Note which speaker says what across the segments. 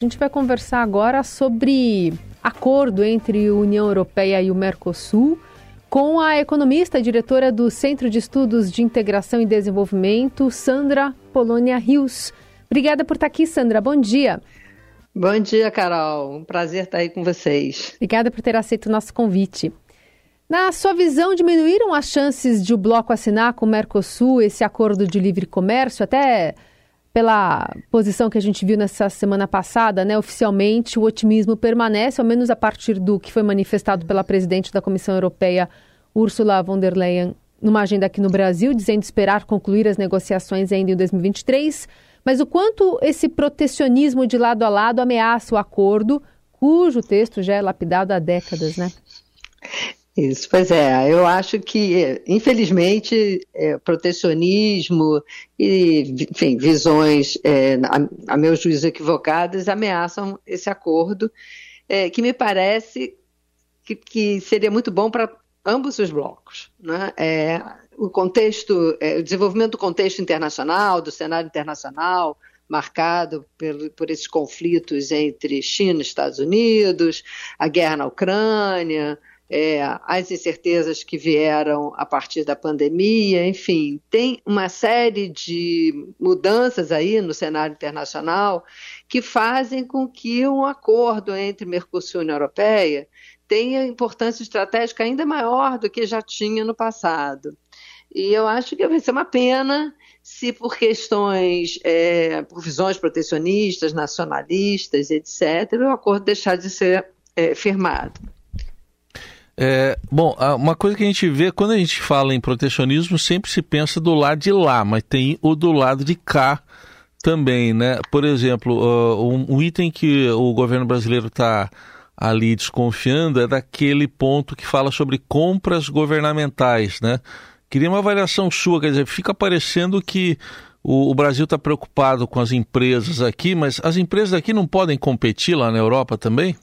Speaker 1: A gente vai conversar agora sobre acordo entre a União Europeia e o Mercosul, com a economista diretora do Centro de Estudos de Integração e Desenvolvimento, Sandra Polônia Rios. Obrigada por estar aqui, Sandra. Bom dia.
Speaker 2: Bom dia, Carol. Um prazer estar aí com vocês.
Speaker 1: Obrigada por ter aceito o nosso convite. Na sua visão, diminuíram as chances de o bloco assinar com o Mercosul esse acordo de livre comércio, até pela posição que a gente viu nessa semana passada, né, oficialmente o otimismo permanece, ao menos a partir do que foi manifestado pela presidente da Comissão Europeia, Ursula von der Leyen, numa agenda aqui no Brasil, dizendo esperar concluir as negociações ainda em 2023. Mas o quanto esse protecionismo de lado a lado ameaça o acordo, cujo texto já é lapidado há décadas, né?
Speaker 2: Isso, pois é. Eu acho que, infelizmente, é, protecionismo e, enfim, visões, é, a, a meu juízo, equivocadas, ameaçam esse acordo, é, que me parece que, que seria muito bom para ambos os blocos. Né? É, o contexto, é, o desenvolvimento do contexto internacional, do cenário internacional, marcado por, por esses conflitos entre China e Estados Unidos, a guerra na Ucrânia, é, as incertezas que vieram a partir da pandemia, enfim, tem uma série de mudanças aí no cenário internacional que fazem com que um acordo entre Mercosul e União Europeia tenha importância estratégica ainda maior do que já tinha no passado. E eu acho que vai ser uma pena se por questões, é, por visões protecionistas, nacionalistas, etc., o acordo deixar de ser é, firmado.
Speaker 3: É, bom, uma coisa que a gente vê, quando a gente fala em protecionismo, sempre se pensa do lado de lá, mas tem o do lado de cá também, né? Por exemplo, uh, um, item que o governo brasileiro está ali desconfiando é daquele ponto que fala sobre compras governamentais, né? Queria uma avaliação sua, quer dizer, fica parecendo que o, o Brasil está preocupado com as empresas aqui, mas as empresas aqui não podem competir lá na Europa também?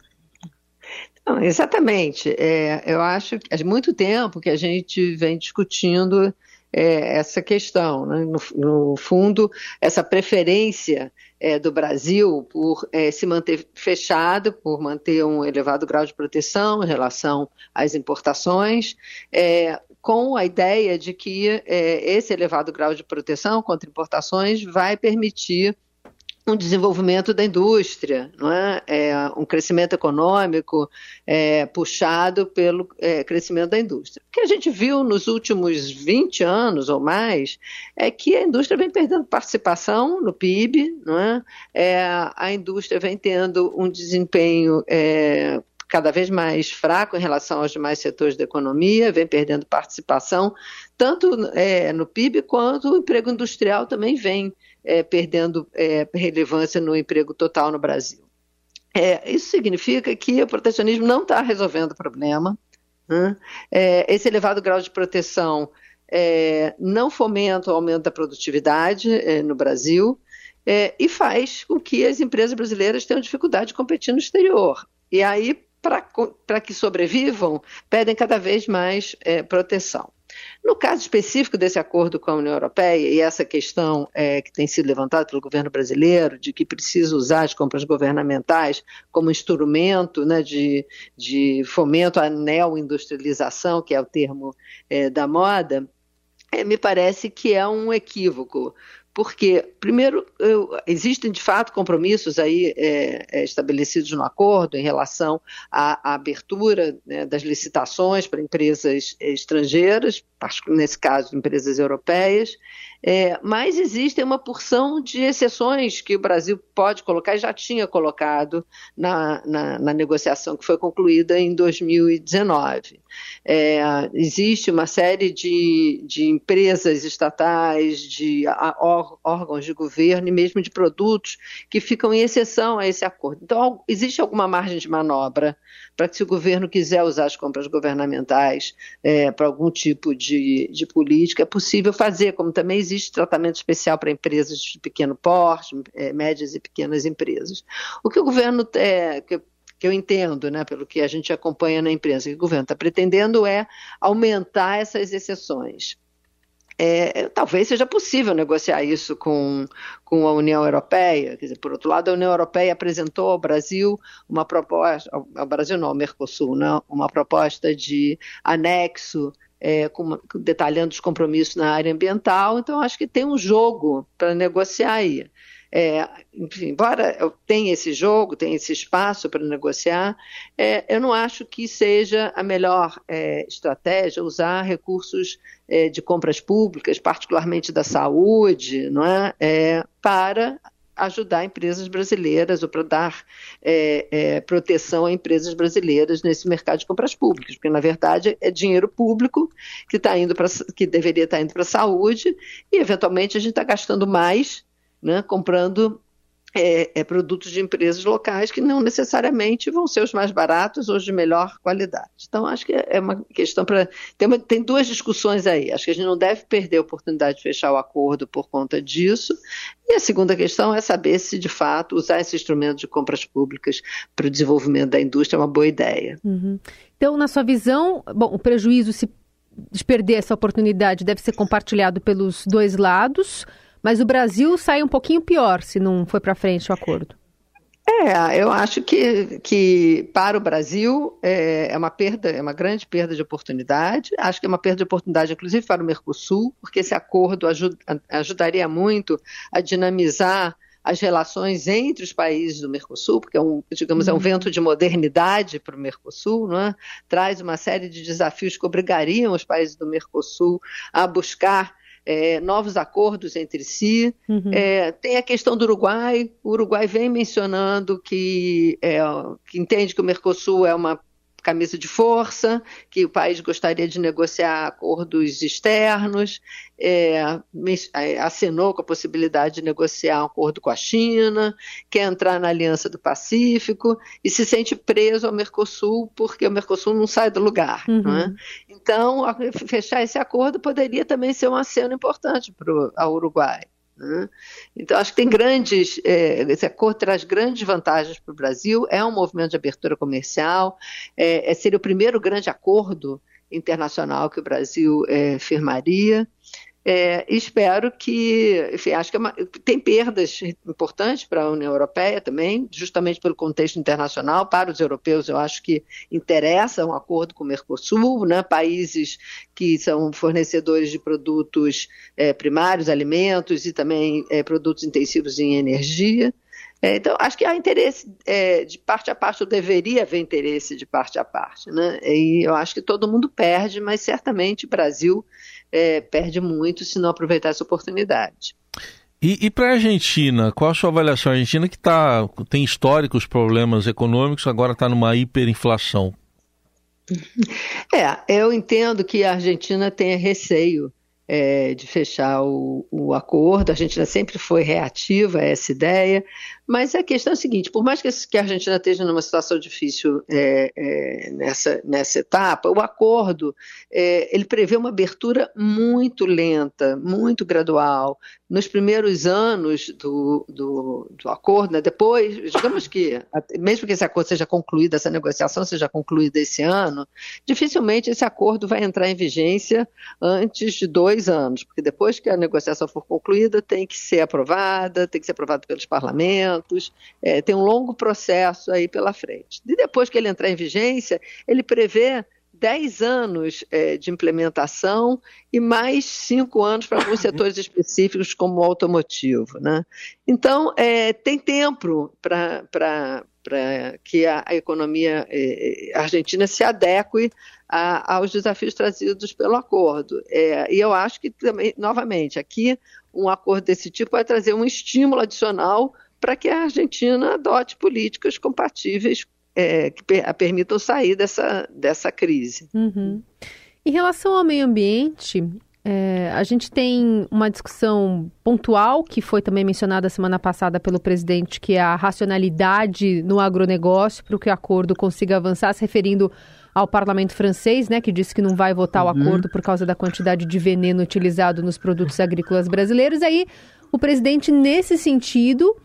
Speaker 2: Não, exatamente. É, eu acho que há muito tempo que a gente vem discutindo é, essa questão. Né? No, no, fundo, essa preferência é, do Brasil por é, se manter fechado, por manter um elevado grau de proteção em relação às importações, é, com a ideia de que é, esse elevado grau de proteção contra importações vai permitir um desenvolvimento da indústria, não é? é um crescimento econômico é, puxado pelo é, crescimento da indústria. O que a gente viu nos últimos 20 anos ou mais é que a indústria vem perdendo participação no PIB, não é? é a indústria vem tendo um desempenho é, cada vez mais fraco em relação aos demais setores da economia, vem perdendo participação, tanto é, no PIB quanto o emprego industrial também vem é, perdendo é, relevância no emprego total no Brasil. É, isso significa que o protecionismo não está resolvendo o problema. Né? É, esse elevado grau de proteção é, não fomenta o aumento da produtividade é, no Brasil e faz com que as empresas brasileiras tenham dificuldade de competir no exterior. E aí, para que sobrevivam, pedem cada vez mais proteção. No caso específico desse acordo com a União Europeia, e essa questão é, que tem sido levantada pelo governo brasileiro, de que precisa usar as compras governamentais como instrumento né, de, de fomento à neoindustrialização, que é o termo é, da moda, é, me parece que é um equívoco, porque, primeiro, eu, existem de fato compromissos aí é, é, estabelecidos no acordo em relação à, à abertura né, das licitações para empresas estrangeiras, nesse caso empresas europeias, é, mas existe uma porção de exceções que o Brasil pode colocar e já tinha colocado na, na, na negociação que foi concluída em 2019. É, existe uma série de, de empresas estatais, de órgãos de governo e mesmo de produtos que ficam em exceção a esse acordo. Então, existe alguma margem de manobra para que, se o governo quiser usar as compras governamentais é, para algum tipo de, de política, é possível fazer, como também existe tratamento especial para empresas de pequeno porte, é, médias e pequenas empresas. O que o governo é, que, que eu entendo, né, pelo que a gente acompanha na imprensa, que o governo está pretendendo é aumentar essas exceções. é, talvez seja possível negociar isso com, com a União Europeia. Quer dizer, por outro lado, a União Europeia apresentou ao Brasil uma proposta, ao Brasil não, ao Mercosul, não, uma proposta de anexo é, com, detalhando os compromissos na área ambiental. Então, acho que tem um jogo para negociar aí. É, enfim, embora tenha esse jogo, tenha esse espaço para negociar, é, eu não acho que seja a melhor é, estratégia usar recursos é, de compras públicas, particularmente da saúde, não é, é para ajudar empresas brasileiras ou para dar é, é, proteção a empresas brasileiras nesse mercado de compras públicas, porque na verdade é dinheiro público que está indo para que deveria estar tá indo para a saúde e eventualmente a gente está gastando mais né, comprando é, é, produtos de empresas locais que não necessariamente vão ser os mais baratos ou de melhor qualidade. Então, acho que é uma questão para. Tem, tem, duas discussões aí. Acho que a gente não deve perder a oportunidade de fechar o acordo por conta disso. E a segunda questão é saber se, de fato, usar esse instrumento de compras públicas para o desenvolvimento da indústria é uma boa ideia.
Speaker 1: Uhum. Então, na sua visão, bom, o prejuízo se de perder essa oportunidade deve ser compartilhado pelos dois lados. Mas o Brasil sai um pouquinho pior se não foi para frente o acordo.
Speaker 2: É, eu acho que, que para o Brasil é, é, uma perda, é uma grande perda de oportunidade. Acho que é uma perda de oportunidade, inclusive para o Mercosul, porque esse acordo ajuda, ajudaria muito a dinamizar as relações entre os países do Mercosul, porque é um, digamos, é um uhum. vento de modernidade para o Mercosul, não é? traz uma série de desafios que obrigariam os países do Mercosul a buscar é, novos acordos entre si. Uhum. É, tem a questão do Uruguai. O Uruguai vem mencionando que, é, que entende que o Mercosul é uma camisa de força, que o país gostaria de negociar acordos externos, é, é, assinou com a possibilidade de negociar um acordo com a China, quer entrar na Aliança do Pacífico e se sente preso ao Mercosul porque o Mercosul não sai do lugar. Uhum. É? Então, fechar esse acordo poderia também ser um aceno importante para o Uruguai. Né? Então, acho que tem grandes, é, esse acordo traz grandes vantagens para o Brasil, é um movimento de abertura comercial, é, é, seria o primeiro grande acordo internacional que o Brasil é, firmaria. É, espero que, enfim, acho que é uma, tem perdas importantes para a União Europeia também, justamente pelo contexto internacional. Para os europeus, eu acho que interessa um acordo com o Mercosul, né, países que são fornecedores de produtos é, primários, alimentos e também é, produtos intensivos em energia. É, então, acho que há interesse é, de parte a parte, ou deveria haver interesse de parte a parte. Né? E eu acho que todo mundo perde, mas certamente o Brasil é, perde muito se não aproveitar essa oportunidade.
Speaker 3: E, e para a Argentina, qual a sua avaliação? A Argentina que tá, tem históricos problemas econômicos, agora está numa hiperinflação.
Speaker 2: É, eu entendo que a Argentina tenha receio é, de fechar o, o, acordo. A Argentina sempre foi reativa a essa ideia, mas a questão é a seguinte: por mais que a Argentina esteja numa situação difícil é, é, nessa, nessa etapa, o acordo é, ele prevê uma abertura muito lenta, muito gradual. Nos primeiros anos do, do, do acordo, né, depois, digamos que, mesmo que esse acordo seja concluído, essa negociação seja concluída esse ano, dificilmente esse acordo vai entrar em vigência antes de dois anos, porque depois que a negociação for concluída, tem que ser aprovada, tem que ser aprovada pelos parlamentos, é, tem um longo processo aí pela frente. E depois que ele entrar em vigência, ele prevê 10 anos é, de implementação e mais 5 anos para alguns setores específicos, como o automotivo. Né? Então, é, tem tempo para que a, a economia é, argentina se adeque a, aos desafios trazidos pelo acordo. É, e eu acho que também, novamente, aqui um acordo desse tipo vai trazer um estímulo adicional para que a Argentina adote políticas compatíveis é, que per, a permitam sair dessa, dessa crise.
Speaker 1: Uhum. Em relação ao meio ambiente, é, a gente tem uma discussão pontual que foi também mencionada semana passada pelo presidente, que é a racionalidade no agronegócio para que o acordo consiga avançar, se referindo ao parlamento francês, né, que disse que não vai votar o uhum. acordo por causa da quantidade de veneno utilizado nos produtos agrícolas brasileiros. Aí o presidente, nesse sentido,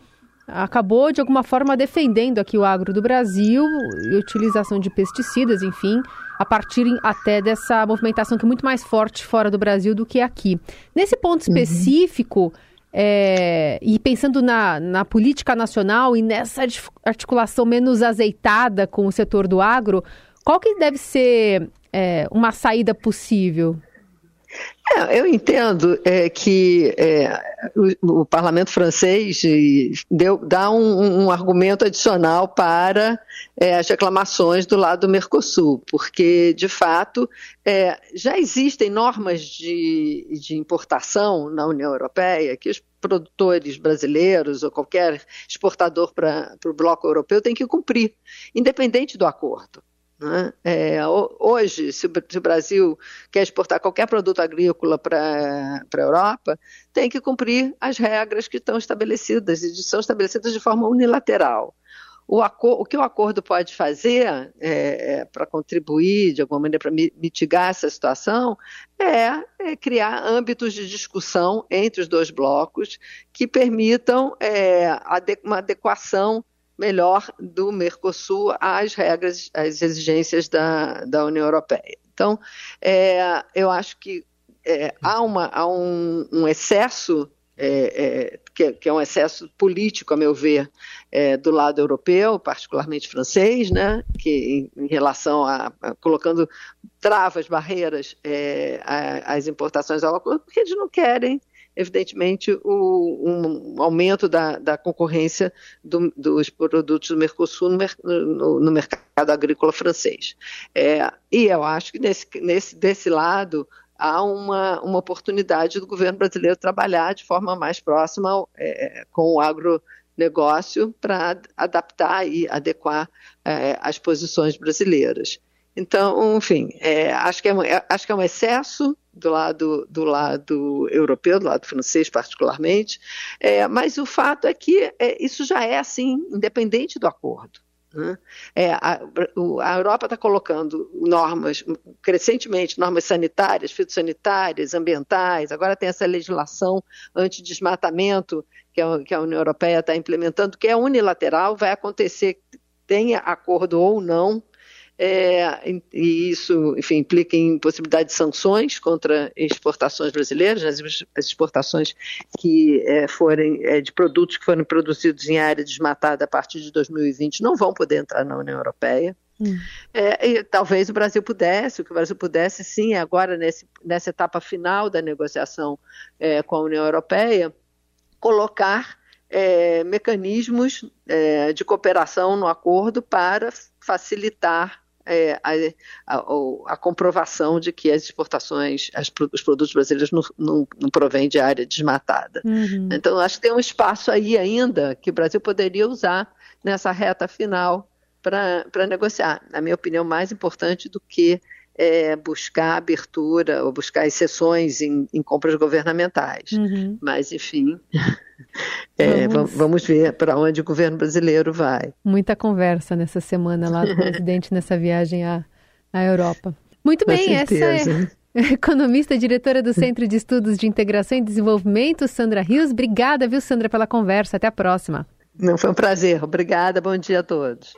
Speaker 1: acabou de alguma forma defendendo aqui o agro do Brasil e utilização de pesticidas, enfim, a partir até dessa movimentação que é muito mais forte fora do Brasil do que aqui. Nesse ponto uhum. específico, uhum. é, e pensando na, na política nacional e nessa articulação menos azeitada com o setor do agro, qual que deve ser é, uma saída possível?
Speaker 2: É, eu entendo é, que é, o, o, parlamento francês deu, dá um, um argumento adicional para é, as reclamações do lado do Mercosul, porque, de fato, é, já existem normas de, de importação na União Europeia que os produtores brasileiros ou qualquer exportador para o bloco europeu tem que cumprir, independente do acordo. Né? É, hoje, se o Brasil quer exportar qualquer produto agrícola para a Europa, tem que cumprir as regras que estão estabelecidas e são estabelecidas de forma unilateral. O, o que o acordo pode fazer é, é, para contribuir, de alguma maneira, para mitigar essa situação, é, é, criar âmbitos de discussão entre os dois blocos que permitam é, uma adequação melhor do Mercosul às regras, às exigências da, da União Europeia. Então, é, eu acho que é, há, uma, há um, um excesso, é, é que, que, é um excesso político, a meu ver, é, do lado europeu, particularmente francês, né, que em, em relação a, a, colocando travas, barreiras é, às importações ao acordo, porque eles não querem evidentemente, o, um aumento da, da concorrência do, dos produtos do Mercosul no, no, no mercado agrícola francês. É, e eu acho que nesse, nesse, desse lado há uma, uma oportunidade do governo brasileiro trabalhar de forma mais próxima é, com o agronegócio para adaptar e adequar é, as posições brasileiras. Então, enfim, é, acho, que é, acho que é um excesso do lado, do lado europeu, do lado francês particularmente, é, mas o fato é que é, isso já é assim, independente do acordo. Né? É, a, a, Europa está colocando normas, crescentemente, normas sanitárias, fitossanitárias, ambientais, agora tem essa legislação anti-desmatamento que, que a União Europeia está implementando, que é unilateral, vai acontecer, tenha acordo ou não, é, e isso, enfim, implica em possibilidade de sanções contra exportações brasileiras, as exportações que é, forem é, de produtos que forem produzidos em área desmatada a partir de 2020 não vão poder entrar na União Europeia. Hum. É, e talvez o Brasil pudesse, o que o Brasil pudesse, sim, agora nesse, nessa etapa final da negociação é, com a União Europeia, colocar é, mecanismos é, de cooperação no acordo para facilitar é, a, a, a, comprovação de que as exportações, as, os produtos brasileiros não, não, não provêm de área desmatada. Uhum. Então, acho que tem um espaço aí ainda que o Brasil poderia usar nessa reta final para negociar. Na minha opinião, mais importante do que é, buscar abertura ou buscar exceções em, em compras governamentais. Uhum. Mas, enfim, é, vamos... vamos... ver para onde o governo brasileiro vai.
Speaker 1: Muita conversa nessa semana lá do presidente nessa viagem à, à Europa. Muito Com bem, certeza. essa é economista, diretora do Centro de Estudos de Integração e Desenvolvimento, Sandra Rios. Obrigada, viu, Sandra, pela conversa. Até a próxima.
Speaker 2: Não, foi um prazer. Obrigada. Bom dia a todos.